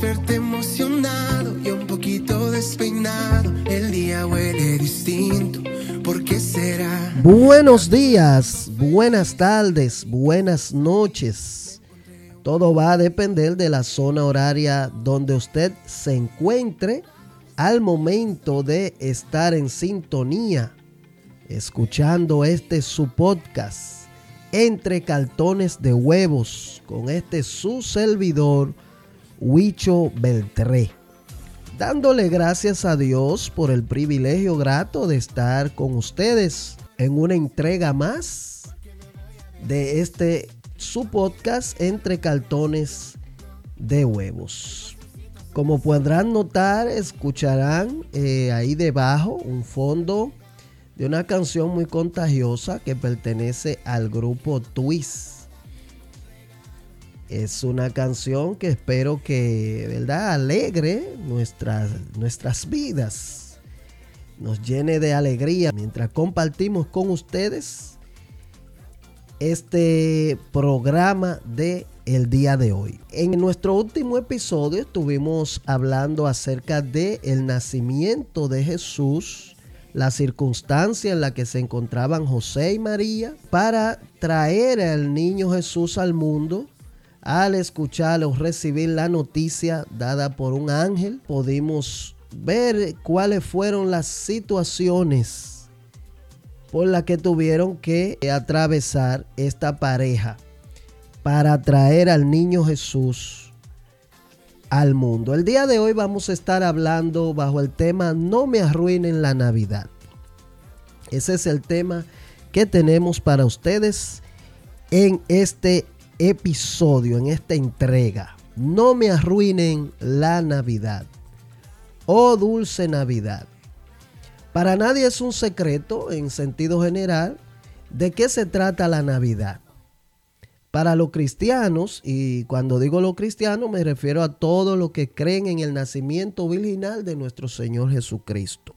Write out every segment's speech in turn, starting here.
verte emocionado y un poquito despeinado. El día huele distinto. ¿Por qué será? Buenos días, buenas tardes, buenas noches. Todo va a depender de la zona horaria donde usted se encuentre al momento de estar en sintonía, escuchando este su podcast entre cartones de huevos con este su servidor Huicho Beltré. Dándole gracias a Dios por el privilegio grato de estar con ustedes en una entrega más de este su podcast entre cartones de huevos. Como podrán notar, escucharán eh, ahí debajo un fondo de una canción muy contagiosa que pertenece al grupo Twist. Es una canción que espero que, ¿verdad?, alegre nuestras, nuestras vidas, nos llene de alegría mientras compartimos con ustedes este programa de el día de hoy. En nuestro último episodio estuvimos hablando acerca de el nacimiento de Jesús la circunstancia en la que se encontraban José y María para traer al niño Jesús al mundo. Al escuchar o recibir la noticia dada por un ángel, pudimos ver cuáles fueron las situaciones por las que tuvieron que atravesar esta pareja para traer al niño Jesús al mundo. El día de hoy vamos a estar hablando bajo el tema No me arruinen la Navidad. Ese es el tema que tenemos para ustedes en este episodio, en esta entrega. No me arruinen la Navidad. Oh dulce Navidad. Para nadie es un secreto, en sentido general, de qué se trata la Navidad. Para los cristianos, y cuando digo los cristianos me refiero a todos los que creen en el nacimiento virginal de nuestro Señor Jesucristo.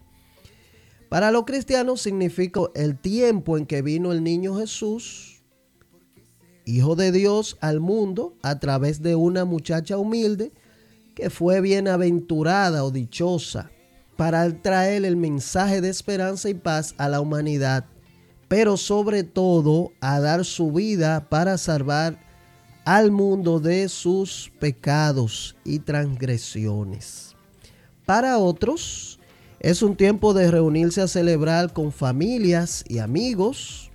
Para los cristianos significa el tiempo en que vino el niño Jesús, Hijo de Dios, al mundo a través de una muchacha humilde que fue bienaventurada o dichosa para traer el mensaje de esperanza y paz a la humanidad pero sobre todo a dar su vida para salvar al mundo de sus pecados y transgresiones. Para otros, es un tiempo de reunirse a celebrar con familias y amigos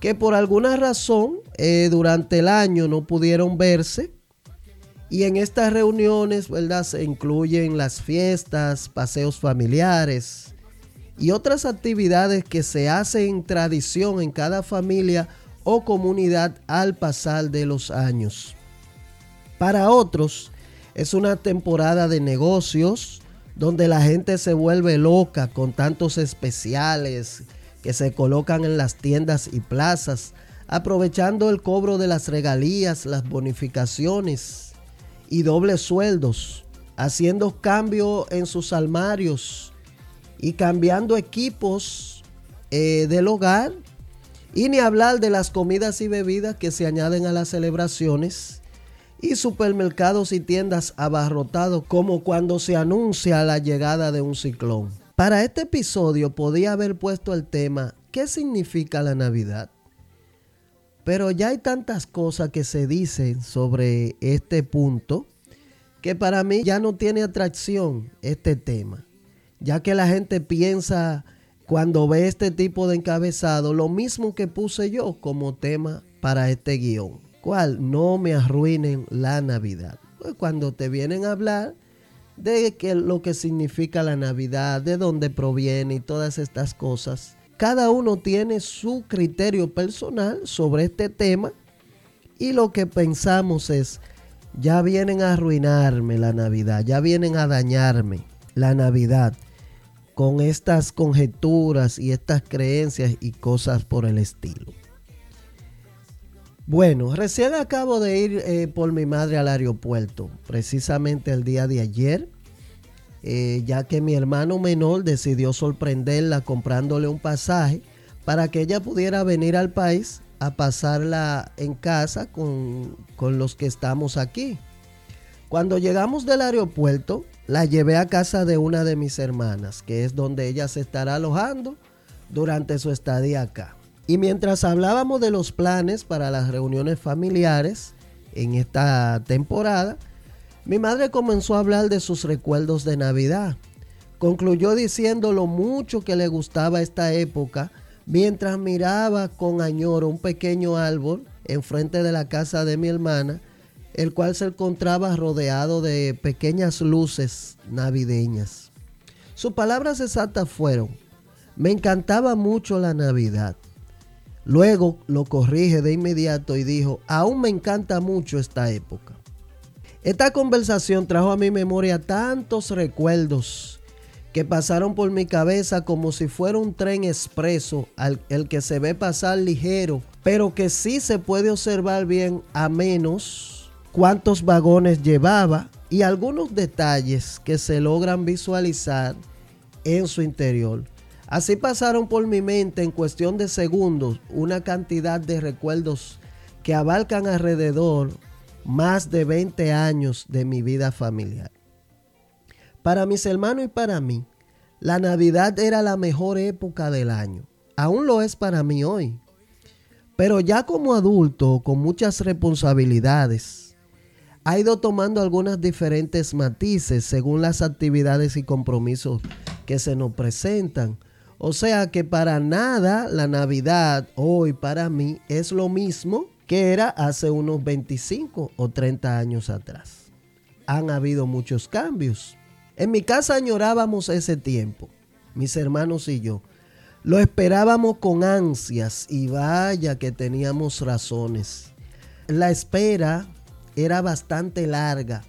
que por alguna razón eh, durante el año no pudieron verse. Y en estas reuniones, ¿verdad? Se incluyen las fiestas, paseos familiares, y otras actividades que se hacen en tradición en cada familia o comunidad al pasar de los años. Para otros es una temporada de negocios donde la gente se vuelve loca con tantos especiales que se colocan en las tiendas y plazas, aprovechando el cobro de las regalías, las bonificaciones y dobles sueldos, haciendo cambio en sus armarios y cambiando equipos eh, del hogar. Y ni hablar de las comidas y bebidas que se añaden a las celebraciones. Y supermercados y tiendas abarrotados como cuando se anuncia la llegada de un ciclón. Para este episodio podía haber puesto el tema ¿qué significa la Navidad? Pero ya hay tantas cosas que se dicen sobre este punto que para mí ya no tiene atracción este tema ya que la gente piensa cuando ve este tipo de encabezado lo mismo que puse yo como tema para este guion. ¿Cuál? No me arruinen la Navidad. Pues cuando te vienen a hablar de que lo que significa la Navidad, de dónde proviene y todas estas cosas, cada uno tiene su criterio personal sobre este tema y lo que pensamos es, ya vienen a arruinarme la Navidad, ya vienen a dañarme la Navidad con estas conjeturas y estas creencias y cosas por el estilo. Bueno, recién acabo de ir eh, por mi madre al aeropuerto, precisamente el día de ayer, eh, ya que mi hermano menor decidió sorprenderla comprándole un pasaje para que ella pudiera venir al país a pasarla en casa con, con los que estamos aquí. Cuando llegamos del aeropuerto, la llevé a casa de una de mis hermanas, que es donde ella se estará alojando durante su estadía acá. Y mientras hablábamos de los planes para las reuniones familiares en esta temporada, mi madre comenzó a hablar de sus recuerdos de Navidad. Concluyó diciendo lo mucho que le gustaba esta época mientras miraba con añoro un pequeño árbol enfrente de la casa de mi hermana, el cual se encontraba rodeado de pequeñas luces navideñas. Sus palabras exactas fueron, me encantaba mucho la Navidad. Luego lo corrige de inmediato y dijo, aún me encanta mucho esta época. Esta conversación trajo a mi memoria tantos recuerdos que pasaron por mi cabeza como si fuera un tren expreso, al, el que se ve pasar ligero, pero que sí se puede observar bien a menos cuántos vagones llevaba y algunos detalles que se logran visualizar en su interior. Así pasaron por mi mente en cuestión de segundos una cantidad de recuerdos que abarcan alrededor más de 20 años de mi vida familiar. Para mis hermanos y para mí, la Navidad era la mejor época del año. Aún lo es para mí hoy. Pero ya como adulto, con muchas responsabilidades, ha ido tomando algunas diferentes matices según las actividades y compromisos que se nos presentan. O sea que para nada la Navidad hoy para mí es lo mismo que era hace unos 25 o 30 años atrás. Han habido muchos cambios. En mi casa añorábamos ese tiempo, mis hermanos y yo. Lo esperábamos con ansias y vaya que teníamos razones. La espera era bastante larga.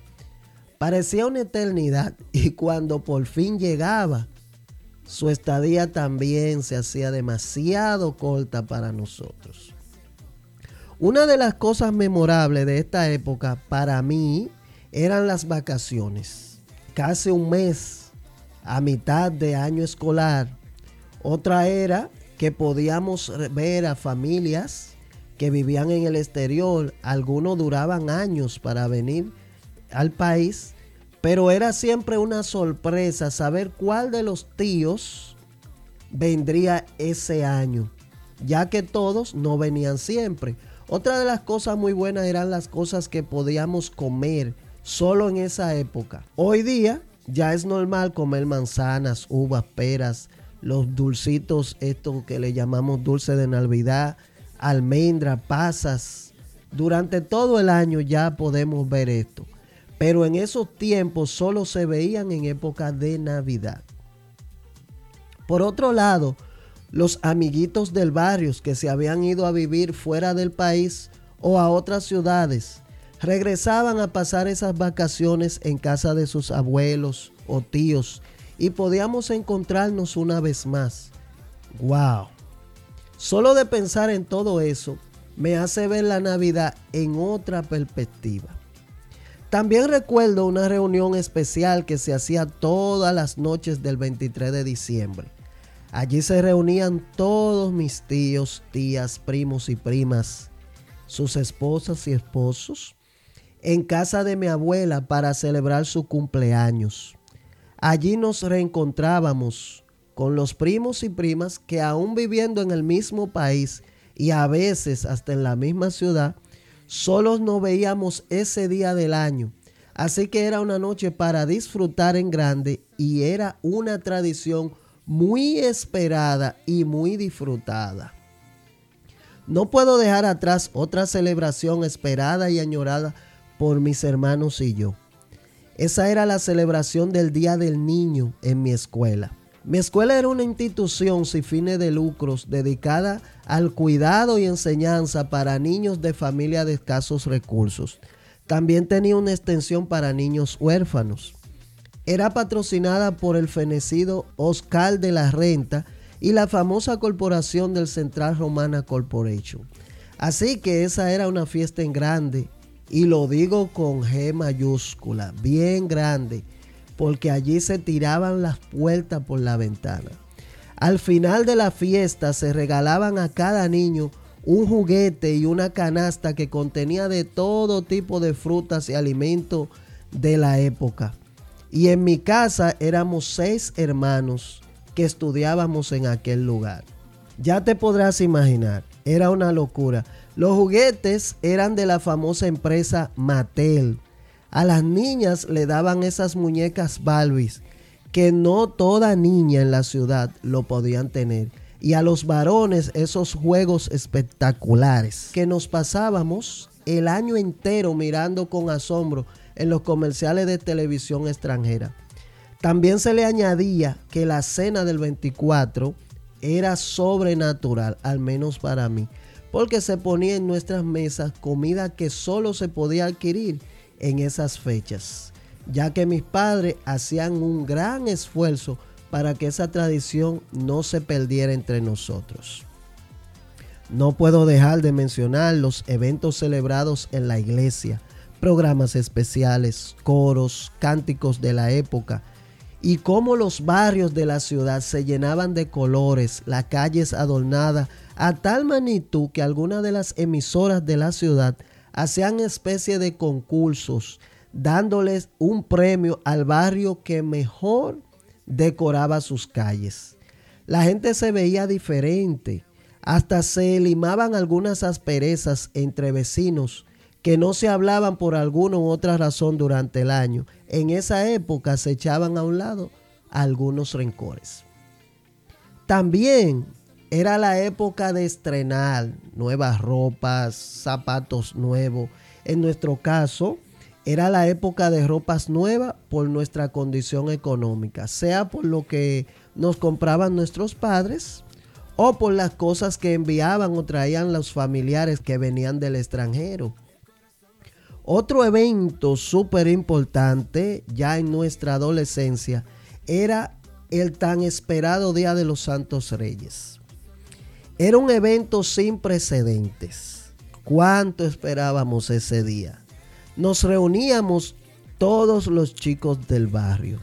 Parecía una eternidad y cuando por fin llegaba, su estadía también se hacía demasiado corta para nosotros. Una de las cosas memorables de esta época para mí eran las vacaciones. Casi un mes a mitad de año escolar. Otra era que podíamos ver a familias que vivían en el exterior. Algunos duraban años para venir al país. Pero era siempre una sorpresa saber cuál de los tíos vendría ese año. Ya que todos no venían siempre. Otra de las cosas muy buenas eran las cosas que podíamos comer solo en esa época. Hoy día ya es normal comer manzanas, uvas, peras, los dulcitos, esto que le llamamos dulce de Navidad, almendra, pasas. Durante todo el año ya podemos ver esto. Pero en esos tiempos solo se veían en época de Navidad. Por otro lado, los amiguitos del barrio que se habían ido a vivir fuera del país o a otras ciudades regresaban a pasar esas vacaciones en casa de sus abuelos o tíos y podíamos encontrarnos una vez más. ¡Wow! Solo de pensar en todo eso me hace ver la Navidad en otra perspectiva. También recuerdo una reunión especial que se hacía todas las noches del 23 de diciembre. Allí se reunían todos mis tíos, tías, primos y primas, sus esposas y esposos, en casa de mi abuela para celebrar su cumpleaños. Allí nos reencontrábamos con los primos y primas que aún viviendo en el mismo país y a veces hasta en la misma ciudad, solos no veíamos ese día del año. Así que era una noche para disfrutar en grande y era una tradición muy esperada y muy disfrutada. No puedo dejar atrás otra celebración esperada y añorada por mis hermanos y yo. Esa era la celebración del Día del Niño en mi escuela. Mi escuela era una institución sin fines de lucros dedicada al cuidado y enseñanza para niños de familia de escasos recursos. También tenía una extensión para niños huérfanos era patrocinada por el fenecido Oscar de la Renta y la famosa corporación del Central Romana Corporation. Así que esa era una fiesta en grande y lo digo con G mayúscula, bien grande, porque allí se tiraban las puertas por la ventana. Al final de la fiesta se regalaban a cada niño un juguete y una canasta que contenía de todo tipo de frutas y alimentos de la época. Y en mi casa éramos seis hermanos que estudiábamos en aquel lugar. Ya te podrás imaginar, era una locura. Los juguetes eran de la famosa empresa Mattel. A las niñas le daban esas muñecas Barbies que no toda niña en la ciudad lo podían tener. Y a los varones esos juegos espectaculares que nos pasábamos el año entero mirando con asombro en los comerciales de televisión extranjera. También se le añadía que la cena del 24 era sobrenatural, al menos para mí, porque se ponía en nuestras mesas comida que solo se podía adquirir en esas fechas, ya que mis padres hacían un gran esfuerzo para que esa tradición no se perdiera entre nosotros. No puedo dejar de mencionar los eventos celebrados en la iglesia, programas especiales, coros, cánticos de la época y cómo los barrios de la ciudad se llenaban de colores, las calles adornadas a tal magnitud que algunas de las emisoras de la ciudad hacían especie de concursos dándoles un premio al barrio que mejor decoraba sus calles. La gente se veía diferente, hasta se limaban algunas asperezas entre vecinos que no se hablaban por alguna u otra razón durante el año. En esa época se echaban a un lado algunos rencores. También era la época de estrenar nuevas ropas, zapatos nuevos. En nuestro caso, era la época de ropas nuevas por nuestra condición económica, sea por lo que nos compraban nuestros padres o por las cosas que enviaban o traían los familiares que venían del extranjero. Otro evento súper importante ya en nuestra adolescencia era el tan esperado Día de los Santos Reyes. Era un evento sin precedentes. ¿Cuánto esperábamos ese día? Nos reuníamos todos los chicos del barrio.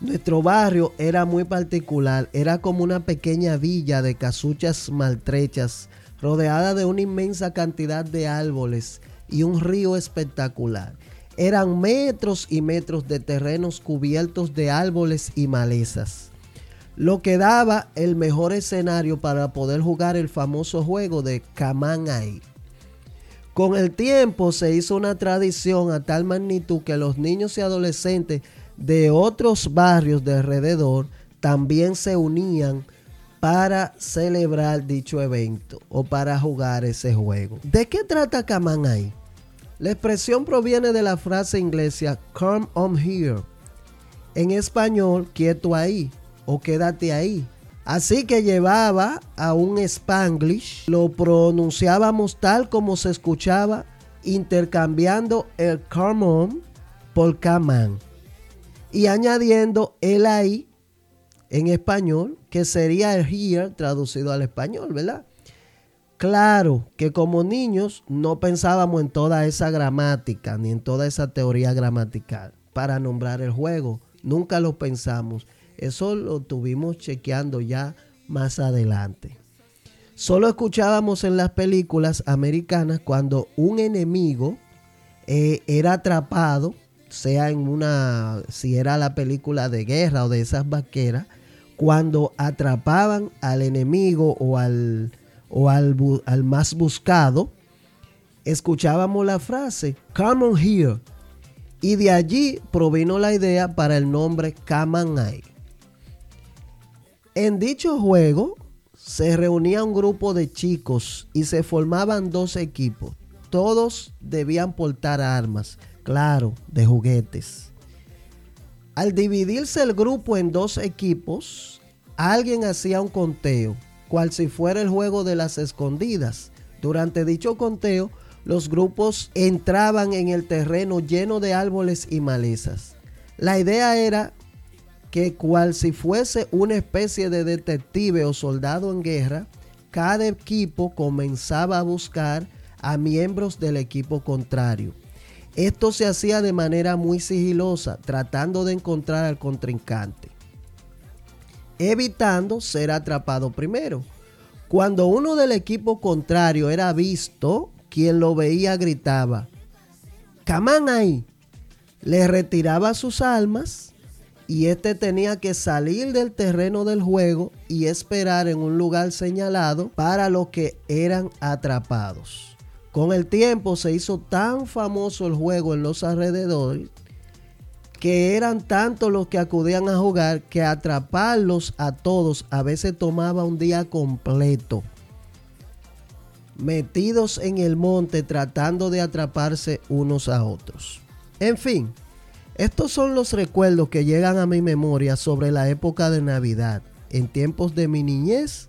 Nuestro barrio era muy particular, era como una pequeña villa de casuchas maltrechas, rodeada de una inmensa cantidad de árboles y un río espectacular. Eran metros y metros de terrenos cubiertos de árboles y malezas, lo que daba el mejor escenario para poder jugar el famoso juego de Kamanai. Con el tiempo se hizo una tradición a tal magnitud que los niños y adolescentes de otros barrios de alrededor también se unían para celebrar dicho evento o para jugar ese juego. ¿De qué trata Kamanai? La expresión proviene de la frase inglesa come on here. En español, quieto ahí o quédate ahí. Así que llevaba a un spanglish, lo pronunciábamos tal como se escuchaba, intercambiando el come on por come on y añadiendo el ahí en español, que sería el here traducido al español, ¿verdad? Claro que como niños no pensábamos en toda esa gramática ni en toda esa teoría gramatical para nombrar el juego. Nunca lo pensamos. Eso lo tuvimos chequeando ya más adelante. Solo escuchábamos en las películas americanas cuando un enemigo eh, era atrapado, sea en una, si era la película de guerra o de esas vaqueras, cuando atrapaban al enemigo o al o al, más buscado, escuchábamos la frase, come on here. Y de allí provino la idea para el nombre Kamanai. En dicho juego se reunía un grupo de chicos y se formaban dos equipos. Todos debían portar armas, claro, de juguetes. Al dividirse el grupo en dos equipos, alguien hacía un conteo cual si fuera el juego de las escondidas. Durante dicho conteo, los grupos entraban en el terreno lleno de árboles y malezas. La idea era que cual si fuese una especie de detective o soldado en guerra, cada equipo comenzaba a buscar a miembros del equipo contrario. Esto se hacía de manera muy sigilosa, tratando de encontrar al contrincante evitando ser atrapado primero. Cuando uno del equipo contrario era visto, quien lo veía gritaba, Camán ahí, le retiraba sus almas y éste tenía que salir del terreno del juego y esperar en un lugar señalado para los que eran atrapados. Con el tiempo se hizo tan famoso el juego en los alrededores que eran tantos los que acudían a jugar que atraparlos a todos a veces tomaba un día completo. Metidos en el monte tratando de atraparse unos a otros. En fin, estos son los recuerdos que llegan a mi memoria sobre la época de Navidad, en tiempos de mi niñez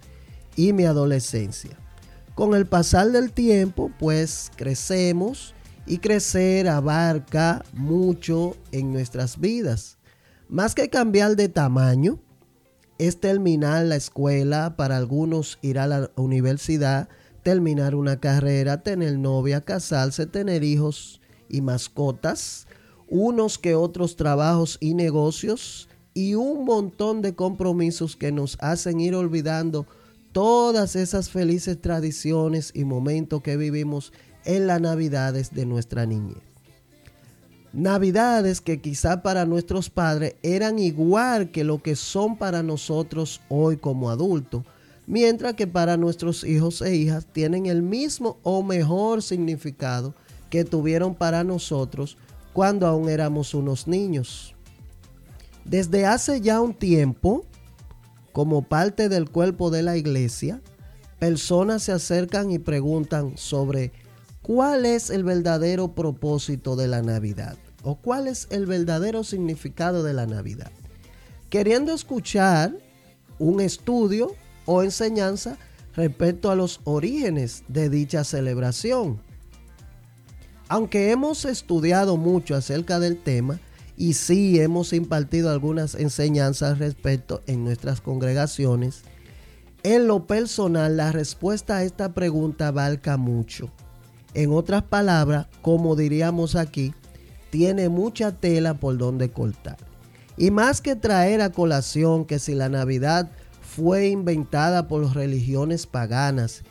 y mi adolescencia. Con el pasar del tiempo, pues crecemos y crecer abarca mucho en nuestras vidas. Más que cambiar de tamaño, es terminar la escuela, para algunos ir a la universidad, terminar una carrera, tener novia, casarse, tener hijos y mascotas, unos que otros trabajos y negocios y un montón de compromisos que nos hacen ir olvidando todas esas felices tradiciones y momentos que vivimos en las navidades de nuestra niñez. Navidades que quizá para nuestros padres eran igual que lo que son para nosotros hoy como adultos, mientras que para nuestros hijos e hijas tienen el mismo o mejor significado que tuvieron para nosotros cuando aún éramos unos niños. Desde hace ya un tiempo, como parte del cuerpo de la iglesia, personas se acercan y preguntan sobre ¿Cuál es el verdadero propósito de la Navidad? ¿O cuál es el verdadero significado de la Navidad? Queriendo escuchar un estudio o enseñanza respecto a los orígenes de dicha celebración. Aunque hemos estudiado mucho acerca del tema y sí hemos impartido algunas enseñanzas respecto en nuestras congregaciones, en lo personal la respuesta a esta pregunta abarca mucho en otras palabras, como diríamos aquí, tiene mucha tela por donde cortar. Y más que traer a colación que si la Navidad fue inventada por religiones paganas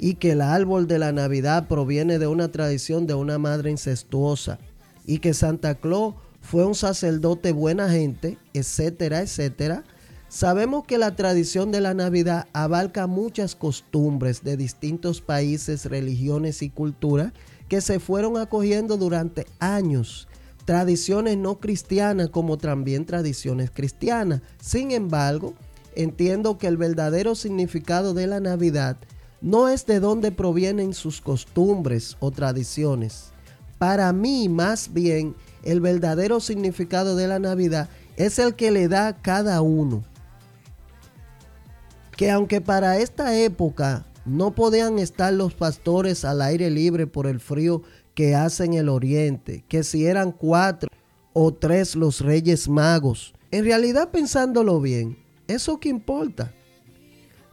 y que el árbol de la Navidad proviene de una tradición de una madre incestuosa y que Santa Claus fue un sacerdote buena gente, etcétera, etcétera, Sabemos que la tradición de la Navidad abarca muchas costumbres de distintos países, religiones y culturas que se fueron acogiendo durante años. Tradiciones no cristianas como también tradiciones cristianas. Sin embargo, entiendo que el verdadero significado de la Navidad no es de dónde provienen sus costumbres o tradiciones. Para mí, más bien, el verdadero significado de la Navidad es el que le da cada uno que aunque para esta época no podían estar los pastores al aire libre por el frío que hace en el oriente, que si eran cuatro o tres los reyes magos, en realidad pensándolo bien, ¿eso qué importa?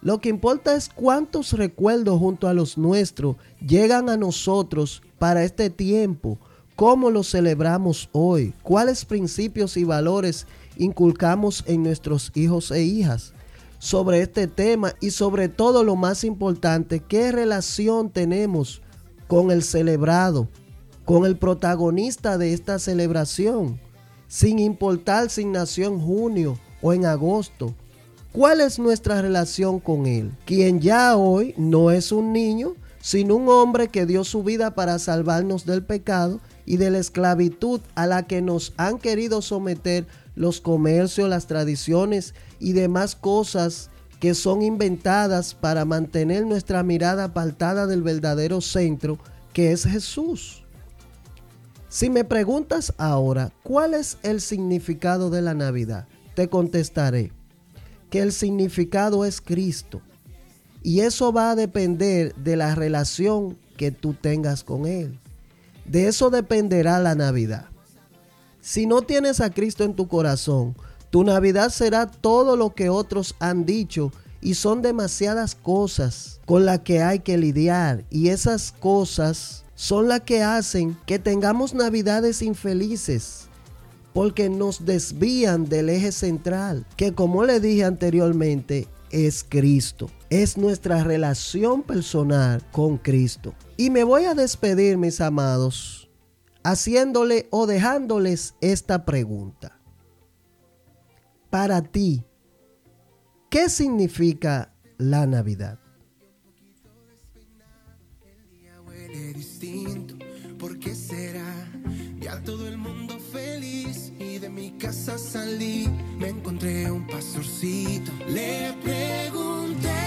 Lo que importa es cuántos recuerdos junto a los nuestros llegan a nosotros para este tiempo, cómo lo celebramos hoy, cuáles principios y valores inculcamos en nuestros hijos e hijas sobre este tema y sobre todo lo más importante, qué relación tenemos con el celebrado, con el protagonista de esta celebración, sin importar si nació en junio o en agosto. ¿Cuál es nuestra relación con él? Quien ya hoy no es un niño, sino un hombre que dio su vida para salvarnos del pecado y de la esclavitud a la que nos han querido someter los comercios, las tradiciones y demás cosas que son inventadas para mantener nuestra mirada apartada del verdadero centro, que es Jesús. Si me preguntas ahora, ¿cuál es el significado de la Navidad? Te contestaré que el significado es Cristo. Y eso va a depender de la relación que tú tengas con Él. De eso dependerá la Navidad. Si no tienes a Cristo en tu corazón, tu Navidad será todo lo que otros han dicho y son demasiadas cosas con las que hay que lidiar y esas cosas son las que hacen que tengamos Navidades infelices porque nos desvían del eje central, que como le dije anteriormente, es Cristo. Es nuestra relación personal con Cristo. Y me voy a despedir, mis amados, haciéndole o dejándoles esta pregunta. Para ti, ¿qué significa la Navidad? ¿Por casa salí, me encontré un pastorcito. Le pregunté.